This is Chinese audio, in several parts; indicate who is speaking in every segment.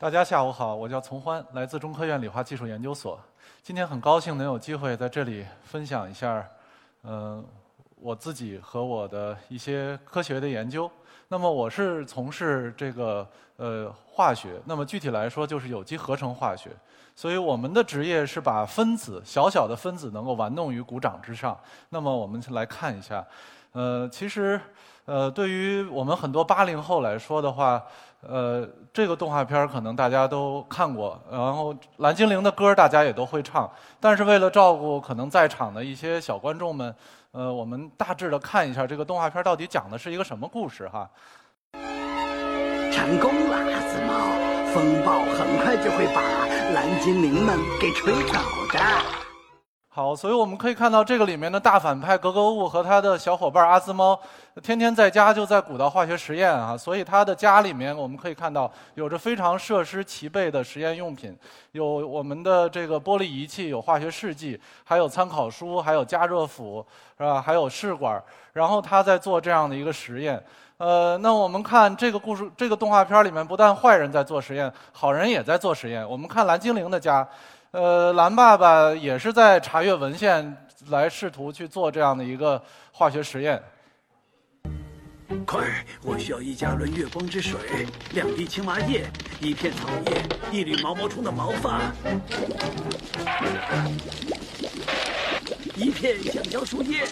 Speaker 1: 大家下午好，我叫丛欢，来自中科院理化技术研究所。今天很高兴能有机会在这里分享一下，呃，我自己和我的一些科学的研究。那么我是从事这个呃化学，那么具体来说就是有机合成化学。所以我们的职业是把分子小小的分子能够玩弄于股掌之上。那么我们来看一下，呃，其实呃对于我们很多八零后来说的话。呃，这个动画片可能大家都看过，然后蓝精灵的歌大家也都会唱，但是为了照顾可能在场的一些小观众们，呃，我们大致的看一下这个动画片到底讲的是一个什么故事哈。
Speaker 2: 成功了，阿斯猫，风暴很快就会把蓝精灵们给吹走的。
Speaker 1: 好，所以我们可以看到这个里面的大反派格格巫和他的小伙伴阿兹猫，天天在家就在鼓捣化学实验啊。所以他的家里面我们可以看到有着非常设施齐备的实验用品，有我们的这个玻璃仪器，有化学试剂，还有参考书，还有加热釜，是吧？还有试管。然后他在做这样的一个实验。呃，那我们看这个故事，这个动画片里面不但坏人在做实验，好人也在做实验。我们看蓝精灵的家。呃，蓝爸爸也是在查阅文献，来试图去做这样的一个化学实验。
Speaker 2: 快，我需要一加仑月光之水，两滴青蛙液，一片草叶，一缕毛毛虫的毛发，一片橡胶树叶。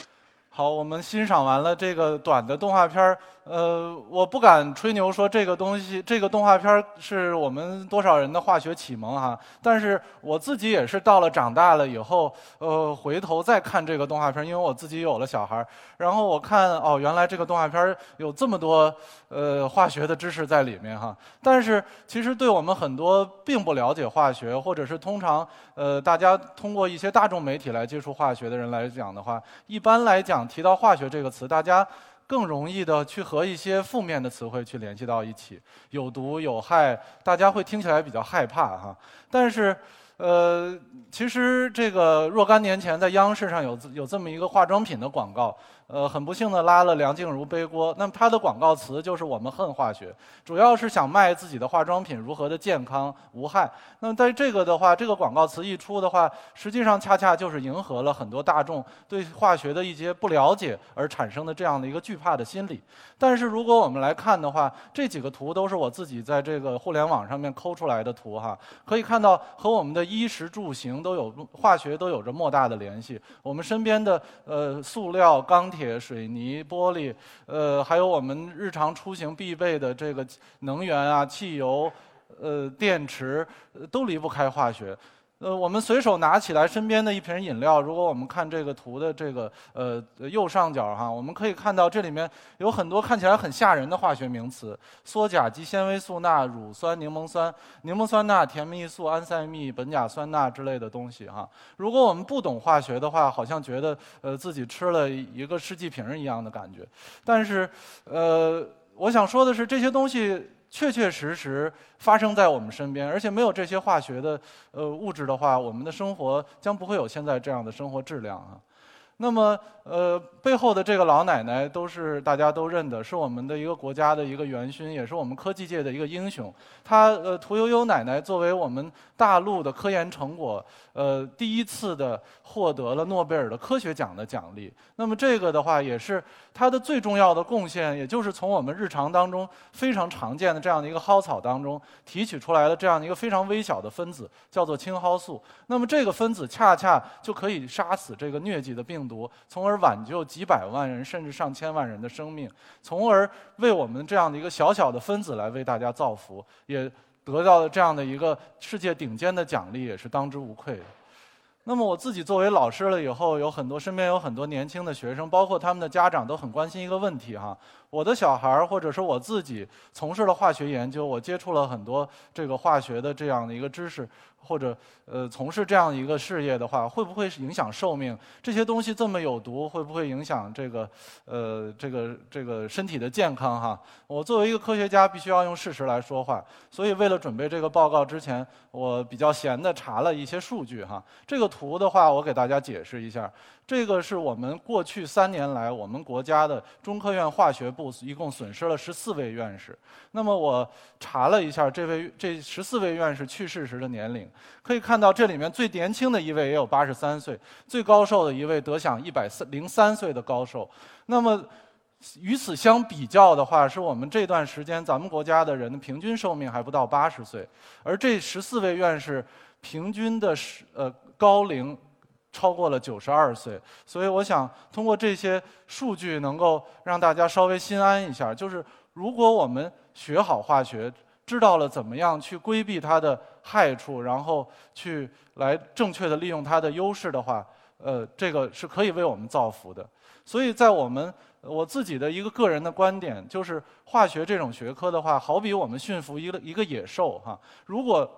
Speaker 1: 好，我们欣赏完了这个短的动画片儿。呃，我不敢吹牛说这个东西，这个动画片是我们多少人的化学启蒙哈。但是我自己也是到了长大了以后，呃，回头再看这个动画片，因为我自己有了小孩然后我看哦，原来这个动画片有这么多呃化学的知识在里面哈。但是其实对我们很多并不了解化学，或者是通常呃大家通过一些大众媒体来接触化学的人来讲的话，一般来讲提到化学这个词，大家。更容易的去和一些负面的词汇去联系到一起，有毒有害，大家会听起来比较害怕哈。但是。呃，其实这个若干年前在央视上有有这么一个化妆品的广告，呃，很不幸的拉了梁静茹背锅。那么它的广告词就是“我们恨化学”，主要是想卖自己的化妆品如何的健康无害。那么在这个的话，这个广告词一出的话，实际上恰恰就是迎合了很多大众对化学的一些不了解而产生的这样的一个惧怕的心理。但是如果我们来看的话，这几个图都是我自己在这个互联网上面抠出来的图哈，可以看到和我们的。衣食住行都有化学都有着莫大的联系。我们身边的呃塑料、钢、铁水泥、玻璃，呃，还有我们日常出行必备的这个能源啊、汽油、呃电池，都离不开化学。呃，我们随手拿起来身边的一瓶饮料，如果我们看这个图的这个呃右上角哈，我们可以看到这里面有很多看起来很吓人的化学名词：羧甲基纤维素钠、乳酸柠檬酸、柠檬酸钠、甜蜜素、安赛蜜、苯甲酸钠之类的东西哈。如果我们不懂化学的话，好像觉得呃自己吃了一个试剂瓶一样的感觉。但是呃，我想说的是这些东西。确确实实发生在我们身边，而且没有这些化学的呃物质的话，我们的生活将不会有现在这样的生活质量啊。那么，呃，背后的这个老奶奶都是大家都认的，是我们的一个国家的一个元勋，也是我们科技界的一个英雄。她，呃，屠呦呦奶奶作为我们大陆的科研成果，呃，第一次的获得了诺贝尔的科学奖的奖励。那么这个的话，也是她的最重要的贡献，也就是从我们日常当中非常常见的这样的一个蒿草当中提取出来的这样的一个非常微小的分子，叫做青蒿素。那么这个分子恰恰就可以杀死这个疟疾的病。毒，从而挽救几百万人甚至上千万人的生命，从而为我们这样的一个小小的分子来为大家造福，也得到了这样的一个世界顶尖的奖励，也是当之无愧的。那么我自己作为老师了以后，有很多身边有很多年轻的学生，包括他们的家长都很关心一个问题哈。我的小孩儿或者是我自己从事了化学研究，我接触了很多这个化学的这样的一个知识，或者呃从事这样一个事业的话，会不会影响寿命？这些东西这么有毒，会不会影响这个呃这个这个身体的健康？哈，我作为一个科学家，必须要用事实来说话。所以为了准备这个报告之前，我比较闲的查了一些数据哈。这个图的话，我给大家解释一下。这个是我们过去三年来，我们国家的中科院化学部一共损失了十四位院士。那么我查了一下，这位这十四位院士去世时的年龄，可以看到这里面最年轻的一位也有八十三岁，最高寿的一位得享一百零三岁的高寿。那么与此相比较的话，是我们这段时间咱们国家的人的平均寿命还不到八十岁，而这十四位院士平均的呃高龄。超过了九十二岁，所以我想通过这些数据，能够让大家稍微心安一下。就是如果我们学好化学，知道了怎么样去规避它的害处，然后去来正确的利用它的优势的话，呃，这个是可以为我们造福的。所以在我们我自己的一个个人的观点，就是化学这种学科的话，好比我们驯服一个一个野兽哈，如果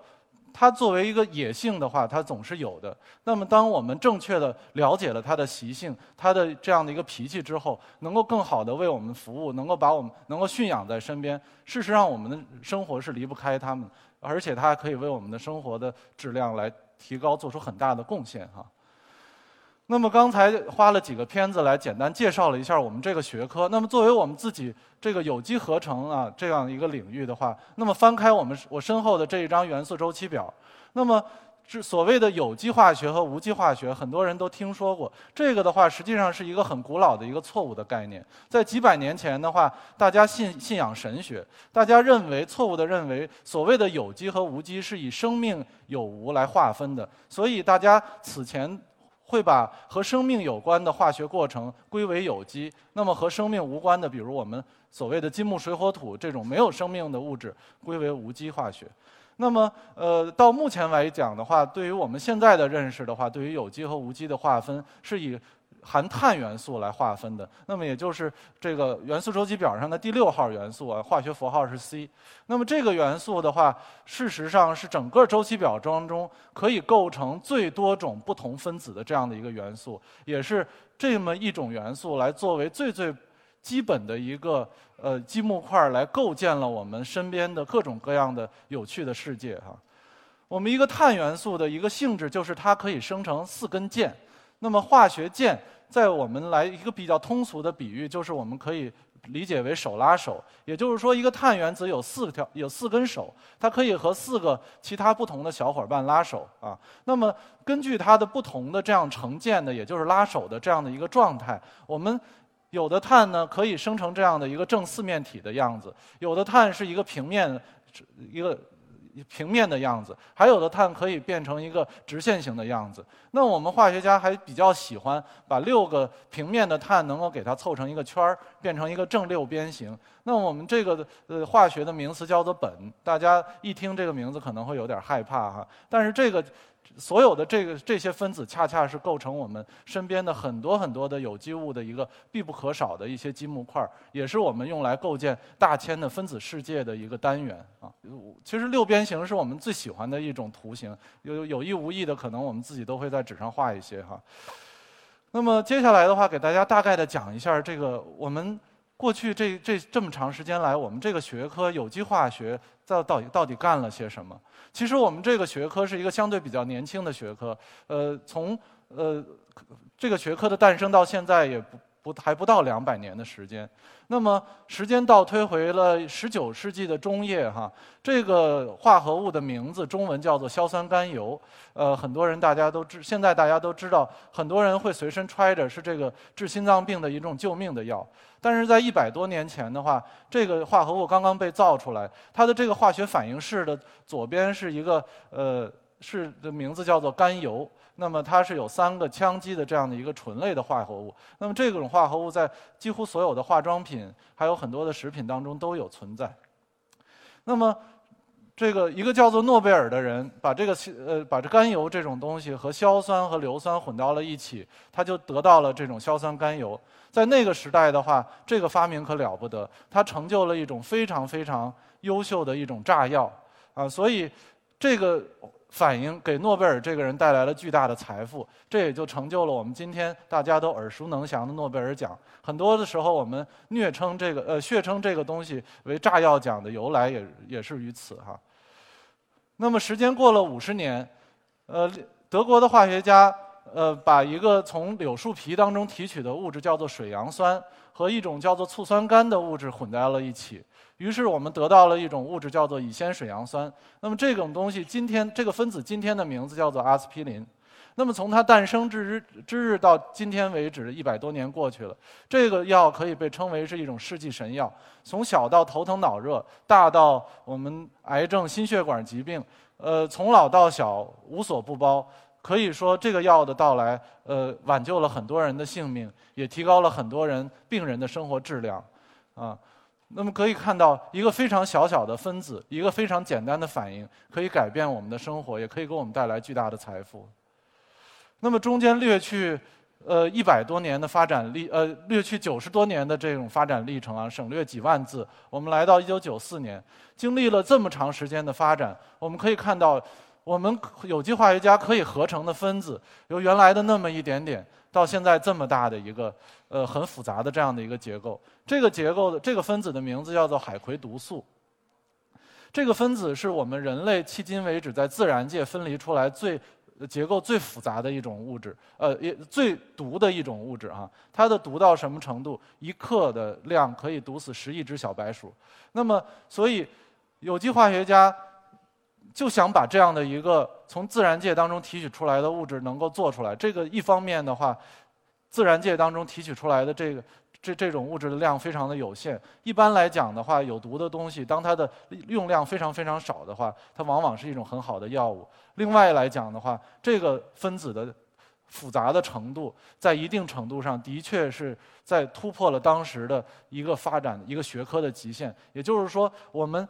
Speaker 1: 它作为一个野性的话，它总是有的。那么，当我们正确的了解了它的习性、它的这样的一个脾气之后，能够更好的为我们服务，能够把我们能够驯养在身边。事实上，我们的生活是离不开它们，而且它还可以为我们的生活的质量来提高做出很大的贡献哈。那么刚才花了几个片子来简单介绍了一下我们这个学科。那么作为我们自己这个有机合成啊这样一个领域的话，那么翻开我们我身后的这一张元素周期表，那么是所谓的有机化学和无机化学，很多人都听说过。这个的话实际上是一个很古老的一个错误的概念。在几百年前的话，大家信信仰神学，大家认为错误的认为所谓的有机和无机是以生命有无来划分的，所以大家此前。会把和生命有关的化学过程归为有机，那么和生命无关的，比如我们所谓的金木水火土这种没有生命的物质，归为无机化学。那么，呃，到目前来讲的话，对于我们现在的认识的话，对于有机和无机的划分是以。含碳元素来划分的，那么也就是这个元素周期表上的第六号元素啊，化学符号是 C。那么这个元素的话，事实上是整个周期表当中可以构成最多种不同分子的这样的一个元素，也是这么一种元素来作为最最基本的一个呃积木块来构建了我们身边的各种各样的有趣的世界哈。我们一个碳元素的一个性质就是它可以生成四根键。那么化学键，在我们来一个比较通俗的比喻，就是我们可以理解为手拉手。也就是说，一个碳原子有四条，有四根手，它可以和四个其他不同的小伙伴拉手啊。那么根据它的不同的这样成键的，也就是拉手的这样的一个状态，我们有的碳呢可以生成这样的一个正四面体的样子，有的碳是一个平面，一个。平面的样子，还有的碳可以变成一个直线型的样子。那我们化学家还比较喜欢把六个平面的碳能够给它凑成一个圈儿，变成一个正六边形。那我们这个呃化学的名词叫做苯，大家一听这个名字可能会有点害怕哈，但是这个。所有的这个这些分子，恰恰是构成我们身边的很多很多的有机物的一个必不可少的一些积木块儿，也是我们用来构建大千的分子世界的一个单元啊。其实六边形是我们最喜欢的一种图形，有有意无意的，可能我们自己都会在纸上画一些哈。那么接下来的话，给大家大概的讲一下这个我们。过去这这这么长时间来，我们这个学科有机化学到到底到底干了些什么？其实我们这个学科是一个相对比较年轻的学科，呃，从呃这个学科的诞生到现在也不。还不到两百年的时间，那么时间倒推回了十九世纪的中叶哈，这个化合物的名字中文叫做硝酸甘油，呃，很多人大家都知，现在大家都知道，很多人会随身揣着，是这个治心脏病的一种救命的药。但是在一百多年前的话，这个化合物刚刚被造出来，它的这个化学反应式的左边是一个呃，是的名字叫做甘油。那么它是有三个羟基的这样的一个醇类的化合物。那么这种化合物在几乎所有的化妆品，还有很多的食品当中都有存在。那么这个一个叫做诺贝尔的人，把这个呃把这甘油这种东西和硝酸和硫酸混到了一起，他就得到了这种硝酸甘油。在那个时代的话，这个发明可了不得，它成就了一种非常非常优秀的一种炸药啊！所以这个。反应给诺贝尔这个人带来了巨大的财富，这也就成就了我们今天大家都耳熟能详的诺贝尔奖。很多的时候，我们虐称这个呃血称这个东西为炸药奖的由来也也是于此哈。那么时间过了五十年，呃，德国的化学家呃把一个从柳树皮当中提取的物质叫做水杨酸和一种叫做醋酸酐的物质混在了一起。于是我们得到了一种物质，叫做乙酰水杨酸。那么这种东西，今天这个分子今天的名字叫做阿司匹林。那么从它诞生之日之日到今天为止，一百多年过去了，这个药可以被称为是一种世纪神药。从小到头疼脑热，大到我们癌症、心血管疾病，呃，从老到小无所不包。可以说，这个药的到来，呃，挽救了很多人的性命，也提高了很多人病人的生活质量，啊。那么可以看到，一个非常小小的分子，一个非常简单的反应，可以改变我们的生活，也可以给我们带来巨大的财富。那么中间略去，呃，一百多年的发展历，呃，略去九十多年的这种发展历程啊，省略几万字，我们来到一九九四年，经历了这么长时间的发展，我们可以看到，我们有机化学家可以合成的分子，由原来的那么一点点。到现在这么大的一个呃很复杂的这样的一个结构，这个结构的这个分子的名字叫做海葵毒素。这个分子是我们人类迄今为止在自然界分离出来最结构最复杂的一种物质，呃，也最毒的一种物质啊。它的毒到什么程度？一克的量可以毒死十亿只小白鼠。那么，所以有机化学家就想把这样的一个。从自然界当中提取出来的物质能够做出来，这个一方面的话，自然界当中提取出来的这个这这种物质的量非常的有限。一般来讲的话，有毒的东西，当它的用量非常非常少的话，它往往是一种很好的药物。另外来讲的话，这个分子的复杂的程度，在一定程度上的确是在突破了当时的一个发展一个学科的极限。也就是说，我们。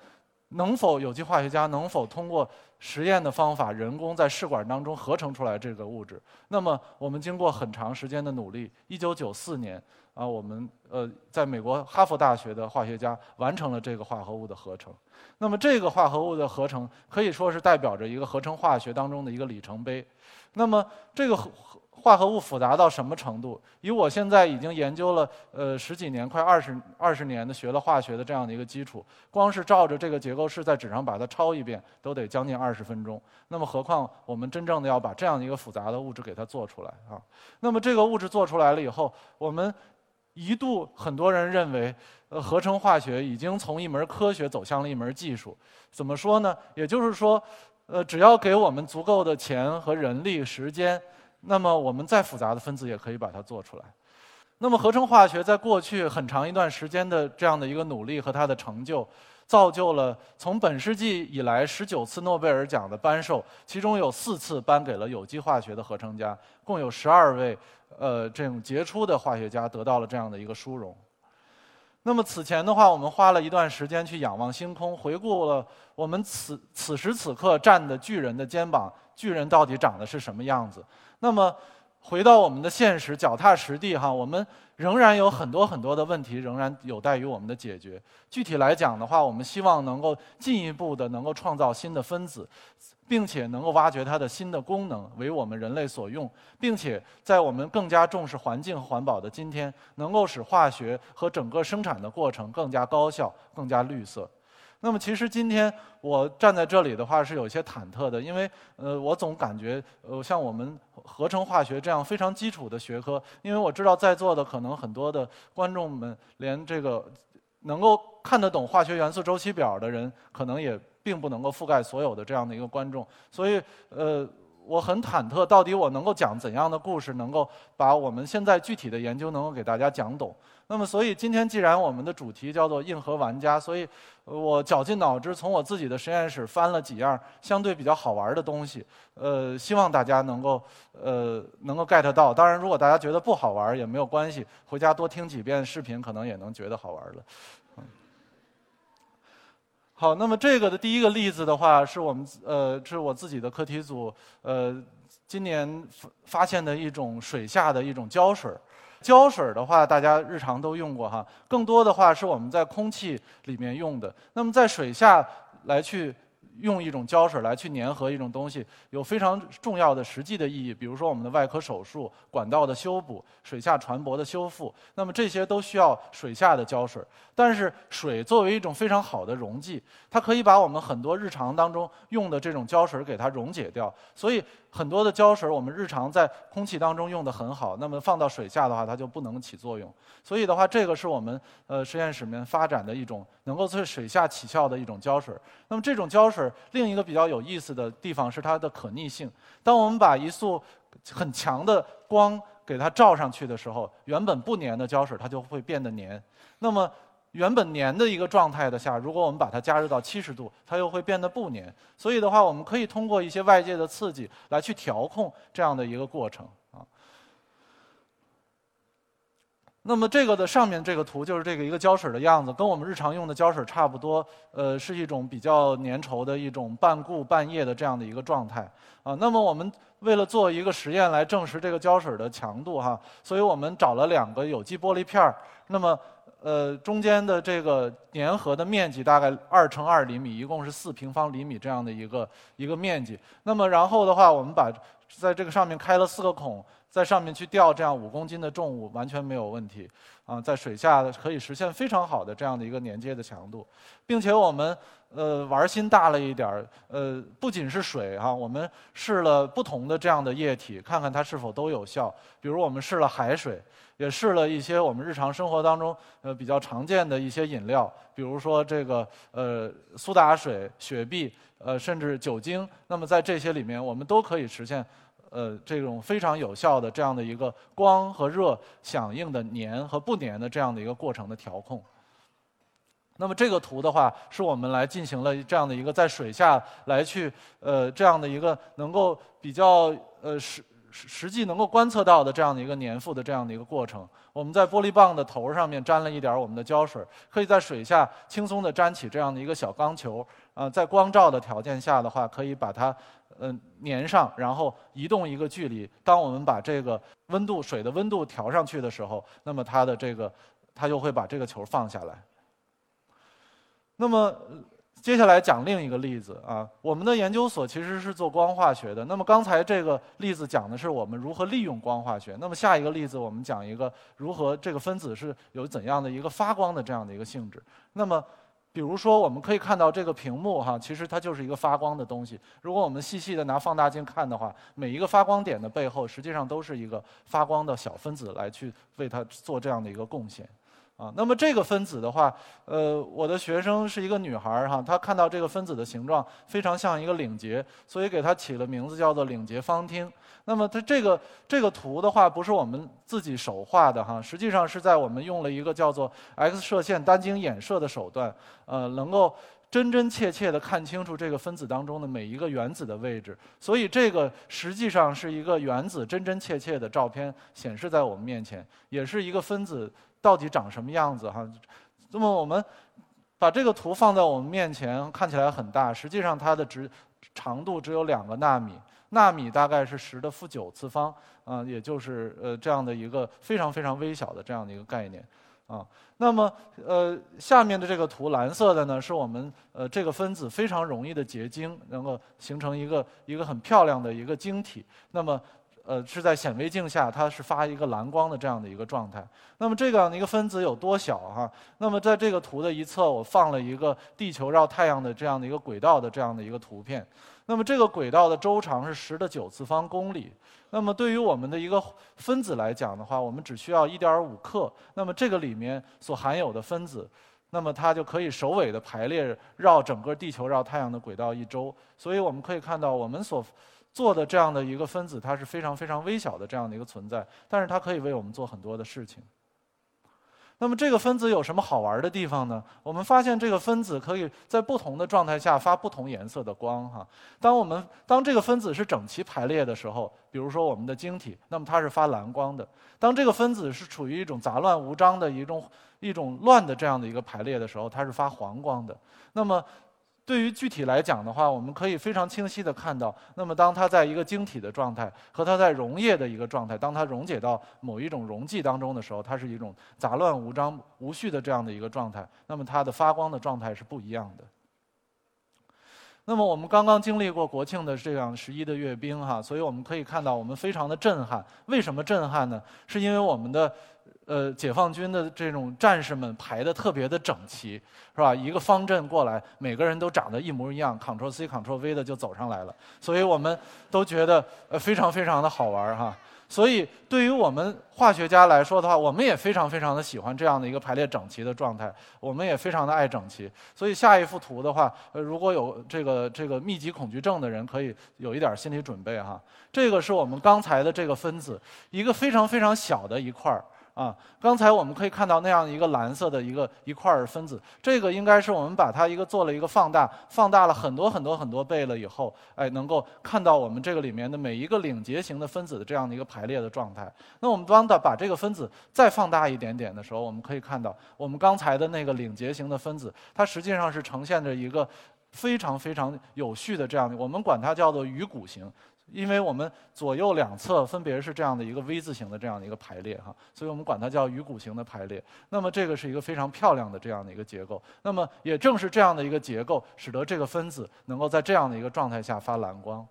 Speaker 1: 能否有机化学家能否通过实验的方法，人工在试管当中合成出来这个物质？那么我们经过很长时间的努力，一九九四年啊，我们呃在美国哈佛大学的化学家完成了这个化合物的合成。那么这个化合物的合成可以说是代表着一个合成化学当中的一个里程碑。那么这个化合物复杂到什么程度？以我现在已经研究了呃十几年，快二十二十年的学了化学的这样的一个基础，光是照着这个结构式在纸上把它抄一遍，都得将近二十分钟。那么何况我们真正的要把这样一个复杂的物质给它做出来啊？那么这个物质做出来了以后，我们一度很多人认为，呃，合成化学已经从一门科学走向了一门技术。怎么说呢？也就是说，呃，只要给我们足够的钱和人力、时间。那么，我们再复杂的分子也可以把它做出来。那么，合成化学在过去很长一段时间的这样的一个努力和它的成就，造就了从本世纪以来十九次诺贝尔奖的颁授，其中有四次颁给了有机化学的合成家，共有十二位呃这种杰出的化学家得到了这样的一个殊荣。那么此前的话，我们花了一段时间去仰望星空，回顾了我们此此时此刻站的巨人的肩膀，巨人到底长得是什么样子？那么，回到我们的现实，脚踏实地哈，我们仍然有很多很多的问题，仍然有待于我们的解决。具体来讲的话，我们希望能够进一步的能够创造新的分子，并且能够挖掘它的新的功能，为我们人类所用，并且在我们更加重视环境和环保的今天，能够使化学和整个生产的过程更加高效、更加绿色。那么，其实今天我站在这里的话是有些忐忑的，因为呃，我总感觉呃，像我们合成化学这样非常基础的学科，因为我知道在座的可能很多的观众们连这个能够看得懂化学元素周期表的人，可能也并不能够覆盖所有的这样的一个观众，所以呃。我很忐忑，到底我能够讲怎样的故事，能够把我们现在具体的研究能够给大家讲懂。那么，所以今天既然我们的主题叫做硬核玩家，所以我绞尽脑汁从我自己的实验室翻了几样相对比较好玩的东西，呃，希望大家能够呃能够 get 到。当然，如果大家觉得不好玩也没有关系，回家多听几遍视频，可能也能觉得好玩了。好，那么这个的第一个例子的话，是我们呃，是我自己的课题组呃，今年发现的一种水下的一种胶水儿胶水儿的话，大家日常都用过哈，更多的话是我们在空气里面用的。那么在水下来去用一种胶水来去粘合一种东西，有非常重要的实际的意义。比如说我们的外科手术、管道的修补、水下船舶的修复，那么这些都需要水下的胶水。但是水作为一种非常好的溶剂，它可以把我们很多日常当中用的这种胶水给它溶解掉。所以很多的胶水我们日常在空气当中用的很好，那么放到水下的话，它就不能起作用。所以的话，这个是我们呃实验室里面发展的一种能够在水下起效的一种胶水。那么这种胶水另一个比较有意思的地方是它的可逆性。当我们把一束很强的光给它照上去的时候，原本不粘的胶水它就会变得粘。那么原本粘的一个状态的下，如果我们把它加热到七十度，它又会变得不粘。所以的话，我们可以通过一些外界的刺激来去调控这样的一个过程啊。那么这个的上面这个图就是这个一个胶水的样子，跟我们日常用的胶水差不多。呃，是一种比较粘稠的一种半固半液的这样的一个状态啊。那么我们为了做一个实验来证实这个胶水的强度哈，所以我们找了两个有机玻璃片儿。那么呃，中间的这个粘合的面积大概二乘二厘米，一共是四平方厘米这样的一个一个面积。那么然后的话，我们把在这个上面开了四个孔。在上面去吊这样五公斤的重物完全没有问题，啊，在水下可以实现非常好的这样的一个连接的强度，并且我们呃玩心大了一点儿，呃，不仅是水哈，我们试了不同的这样的液体，看看它是否都有效。比如我们试了海水，也试了一些我们日常生活当中呃比较常见的一些饮料，比如说这个呃苏打水、雪碧，呃甚至酒精。那么在这些里面，我们都可以实现。呃，这种非常有效的这样的一个光和热响应的粘和不粘的这样的一个过程的调控。那么这个图的话，是我们来进行了这样的一个在水下来去呃这样的一个能够比较呃实实际能够观测到的这样的一个粘附的这样的一个过程。我们在玻璃棒的头上面沾了一点我们的胶水，可以在水下轻松地粘起这样的一个小钢球。啊，在光照的条件下的话，可以把它。嗯，粘上，然后移动一个距离。当我们把这个温度水的温度调上去的时候，那么它的这个它就会把这个球放下来。那么接下来讲另一个例子啊，我们的研究所其实是做光化学的。那么刚才这个例子讲的是我们如何利用光化学。那么下一个例子我们讲一个如何这个分子是有怎样的一个发光的这样的一个性质。那么。比如说，我们可以看到这个屏幕哈，其实它就是一个发光的东西。如果我们细细的拿放大镜看的话，每一个发光点的背后，实际上都是一个发光的小分子来去为它做这样的一个贡献。啊，那么这个分子的话，呃，我的学生是一个女孩儿哈，她看到这个分子的形状非常像一个领结，所以给它起了名字叫做领结芳烃。那么它这个这个图的话，不是我们自己手画的哈，实际上是在我们用了一个叫做 X 射线单晶衍射的手段，呃，能够真真切切地看清楚这个分子当中的每一个原子的位置。所以这个实际上是一个原子真真切切的照片显示在我们面前，也是一个分子。到底长什么样子哈？那么我们把这个图放在我们面前，看起来很大，实际上它的直长度只有两个纳米，纳米大概是十的负九次方，啊，也就是呃这样的一个非常非常微小的这样的一个概念，啊，那么呃下面的这个图蓝色的呢，是我们呃这个分子非常容易的结晶，能够形成一个一个很漂亮的一个晶体，那么。呃，是在显微镜下，它是发一个蓝光的这样的一个状态。那么这样的一个分子有多小哈？那么在这个图的一侧，我放了一个地球绕太阳的这样的一个轨道的这样的一个图片。那么这个轨道的周长是十的九次方公里。那么对于我们的一个分子来讲的话，我们只需要一点五克。那么这个里面所含有的分子，那么它就可以首尾的排列绕整个地球绕太阳的轨道一周。所以我们可以看到，我们所做的这样的一个分子，它是非常非常微小的这样的一个存在，但是它可以为我们做很多的事情。那么这个分子有什么好玩的地方呢？我们发现这个分子可以在不同的状态下发不同颜色的光哈。当我们当这个分子是整齐排列的时候，比如说我们的晶体，那么它是发蓝光的；当这个分子是处于一种杂乱无章的一种一种乱的这样的一个排列的时候，它是发黄光的。那么对于具体来讲的话，我们可以非常清晰的看到，那么当它在一个晶体的状态和它在溶液的一个状态，当它溶解到某一种溶剂当中的时候，它是一种杂乱无章、无序的这样的一个状态。那么它的发光的状态是不一样的。那么我们刚刚经历过国庆的这样十一的阅兵哈，所以我们可以看到我们非常的震撼。为什么震撼呢？是因为我们的呃解放军的这种战士们排的特别的整齐，是吧？一个方阵过来，每个人都长得一模一样，Ctrl C Ctrl V 的就走上来了，所以我们都觉得呃非常非常的好玩哈。所以，对于我们化学家来说的话，我们也非常非常的喜欢这样的一个排列整齐的状态，我们也非常的爱整齐。所以下一幅图的话，呃，如果有这个这个密集恐惧症的人，可以有一点心理准备哈。这个是我们刚才的这个分子，一个非常非常小的一块儿。啊，刚才我们可以看到那样一个蓝色的一个一块儿分子，这个应该是我们把它一个做了一个放大，放大了很多很多很多倍了以后，哎，能够看到我们这个里面的每一个领结型的分子的这样的一个排列的状态。那我们帮它把这个分子再放大一点点的时候，我们可以看到我们刚才的那个领结型的分子，它实际上是呈现着一个非常非常有序的这样的，我们管它叫做鱼骨型。因为我们左右两侧分别是这样的一个 V 字形的这样的一个排列哈，所以我们管它叫鱼骨形的排列。那么这个是一个非常漂亮的这样的一个结构。那么也正是这样的一个结构，使得这个分子能够在这样的一个状态下发蓝光。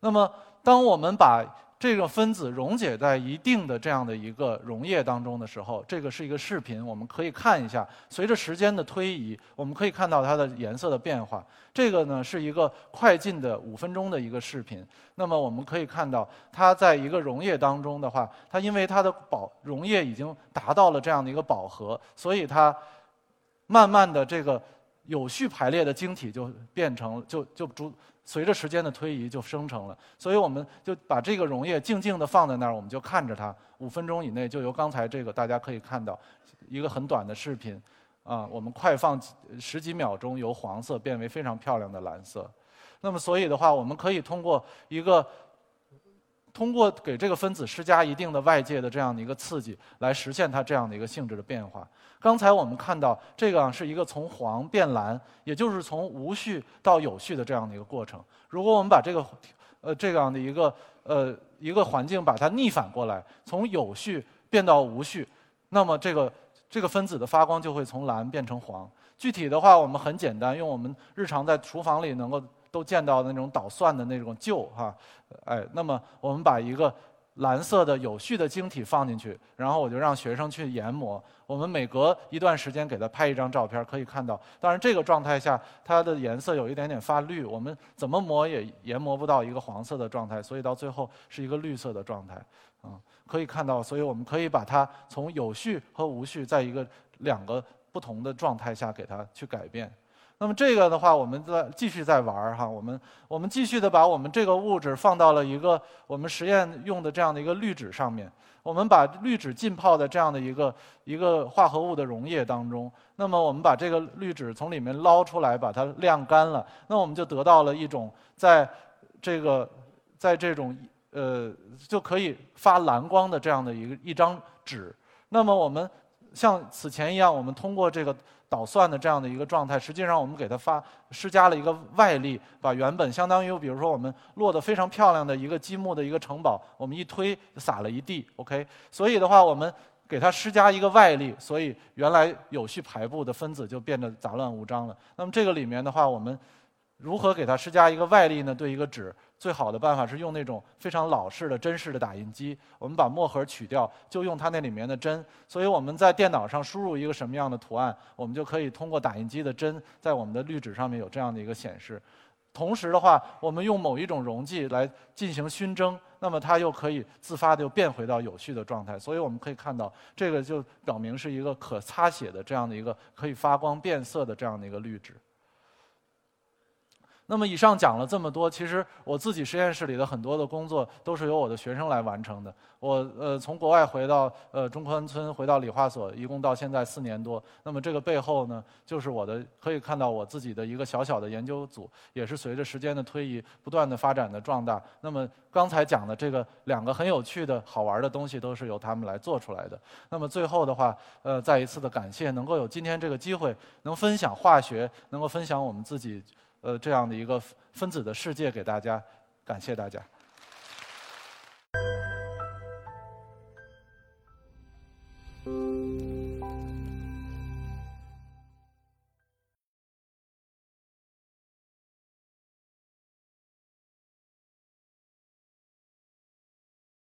Speaker 1: 那么当我们把这个分子溶解在一定的这样的一个溶液当中的时候，这个是一个视频，我们可以看一下。随着时间的推移，我们可以看到它的颜色的变化。这个呢是一个快进的五分钟的一个视频。那么我们可以看到，它在一个溶液当中的话，它因为它的饱溶液已经达到了这样的一个饱和，所以它慢慢的这个有序排列的晶体就变成就就逐。随着时间的推移就生成了，所以我们就把这个溶液静静地放在那儿，我们就看着它，五分钟以内就由刚才这个大家可以看到一个很短的视频，啊，我们快放十几秒钟，由黄色变为非常漂亮的蓝色。那么所以的话，我们可以通过一个。通过给这个分子施加一定的外界的这样的一个刺激，来实现它这样的一个性质的变化。刚才我们看到这个是一个从黄变蓝，也就是从无序到有序的这样的一个过程。如果我们把这个呃这样的一个呃一个环境把它逆反过来，从有序变到无序，那么这个这个分子的发光就会从蓝变成黄。具体的话，我们很简单，用我们日常在厨房里能够。都见到的那种捣蒜的那种臼哈，哎，那么我们把一个蓝色的有序的晶体放进去，然后我就让学生去研磨。我们每隔一段时间给他拍一张照片，可以看到，当然这个状态下它的颜色有一点点发绿，我们怎么磨也研磨不到一个黄色的状态，所以到最后是一个绿色的状态，嗯，可以看到，所以我们可以把它从有序和无序在一个两个不同的状态下给它去改变。那么这个的话，我们在继续在玩儿哈，我们我们继续的把我们这个物质放到了一个我们实验用的这样的一个滤纸上面，我们把滤纸浸泡在这样的一个一个化合物的溶液当中。那么我们把这个滤纸从里面捞出来，把它晾干了，那我们就得到了一种在这个在这种呃就可以发蓝光的这样的一个一张纸。那么我们像此前一样，我们通过这个。捣蒜的这样的一个状态，实际上我们给它发施加了一个外力，把原本相当于比如说我们落得非常漂亮的一个积木的一个城堡，我们一推撒了一地，OK。所以的话，我们给它施加一个外力，所以原来有序排布的分子就变得杂乱无章了。那么这个里面的话，我们如何给它施加一个外力呢？对一个纸。最好的办法是用那种非常老式的针式的打印机。我们把墨盒取掉，就用它那里面的针。所以我们在电脑上输入一个什么样的图案，我们就可以通过打印机的针在我们的滤纸上面有这样的一个显示。同时的话，我们用某一种溶剂来进行熏蒸，那么它又可以自发的又变回到有序的状态。所以我们可以看到，这个就表明是一个可擦写的这样的一个可以发光变色的这样的一个滤纸。那么以上讲了这么多，其实我自己实验室里的很多的工作都是由我的学生来完成的。我呃从国外回到呃中关村，回到理化所，一共到现在四年多。那么这个背后呢，就是我的可以看到我自己的一个小小的研究组，也是随着时间的推移不断的发展的壮大。那么刚才讲的这个两个很有趣的好玩的东西，都是由他们来做出来的。那么最后的话，呃再一次的感谢，能够有今天这个机会，能分享化学，能够分享我们自己。呃，这样的一个分子的世界给大家，感谢大家。